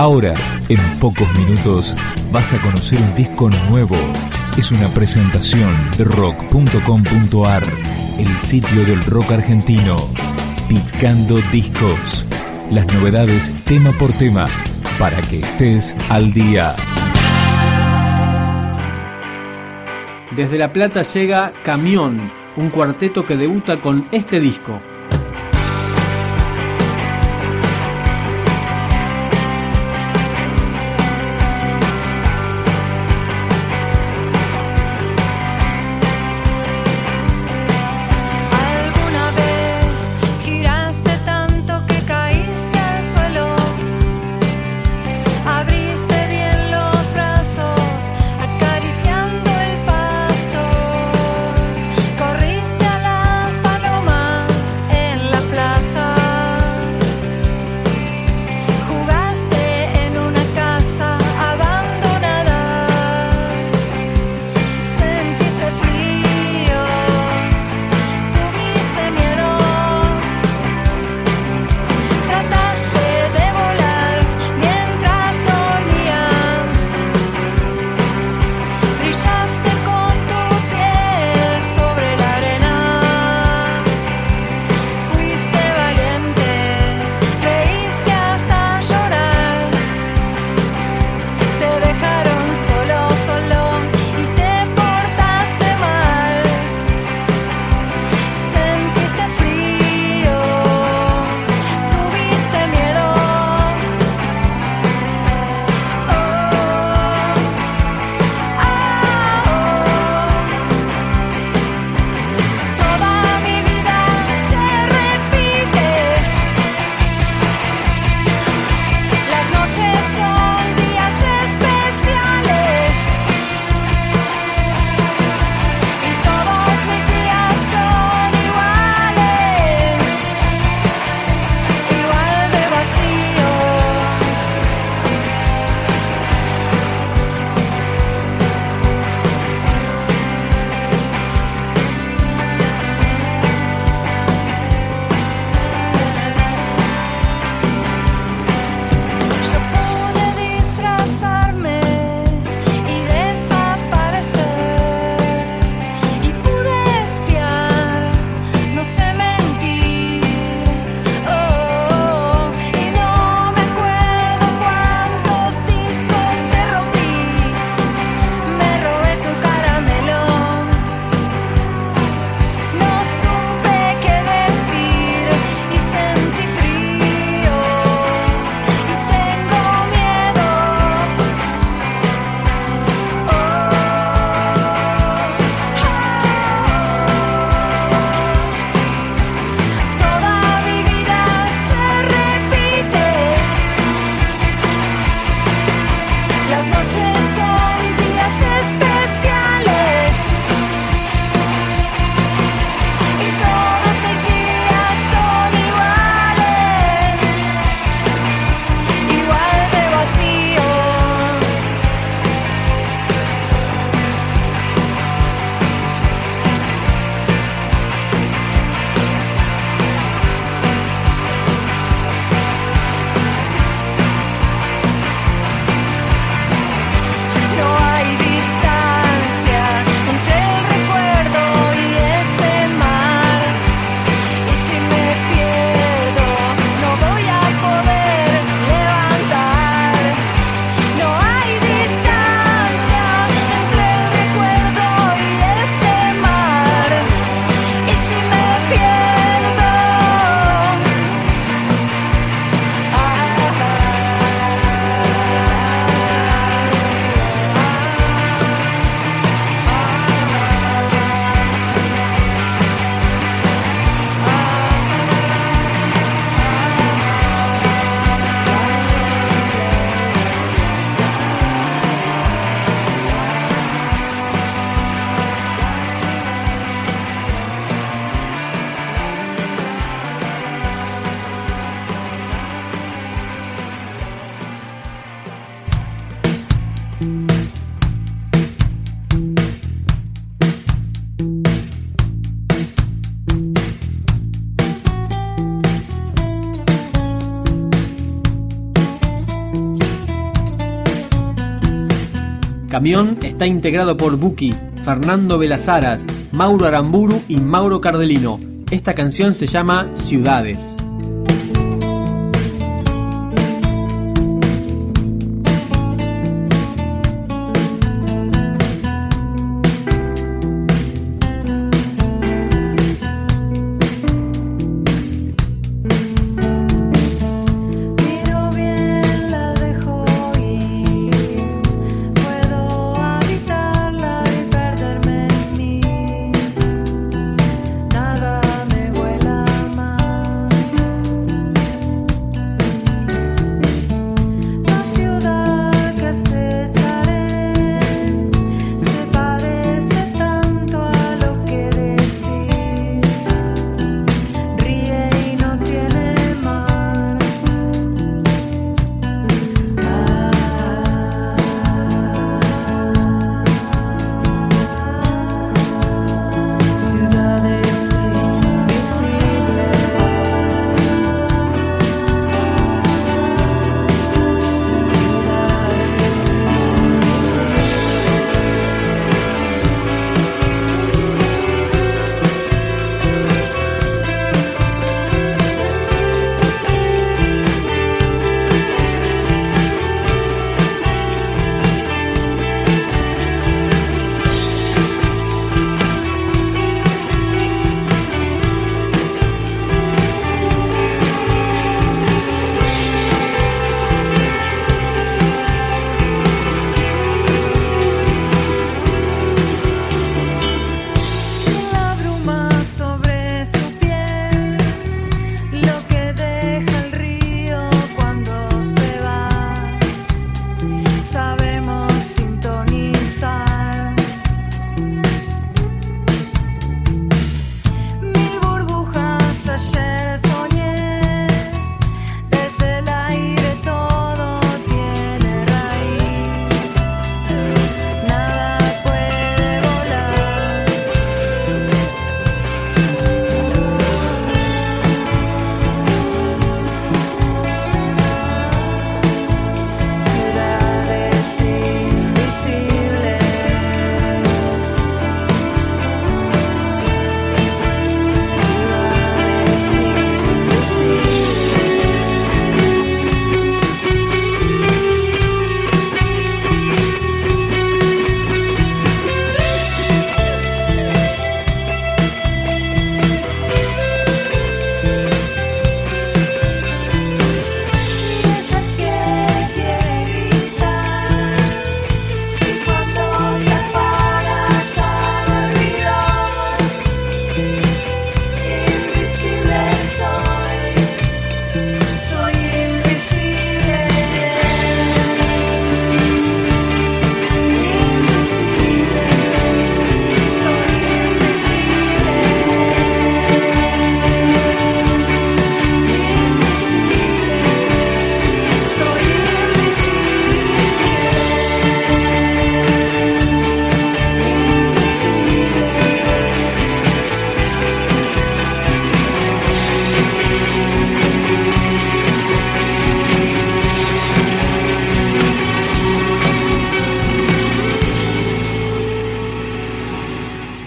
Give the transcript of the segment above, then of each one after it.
Ahora, en pocos minutos, vas a conocer un disco nuevo. Es una presentación de rock.com.ar, el sitio del rock argentino. Picando discos. Las novedades tema por tema, para que estés al día. Desde La Plata llega Camión, un cuarteto que debuta con este disco. Camión está integrado por Buki, Fernando Velazaras, Mauro Aramburu y Mauro Cardelino. Esta canción se llama Ciudades.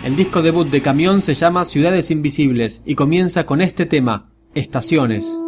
El disco debut de Camión se llama Ciudades Invisibles y comienza con este tema, Estaciones.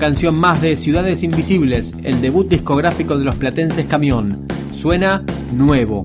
Canción más de Ciudades Invisibles, el debut discográfico de los platenses Camión. Suena nuevo.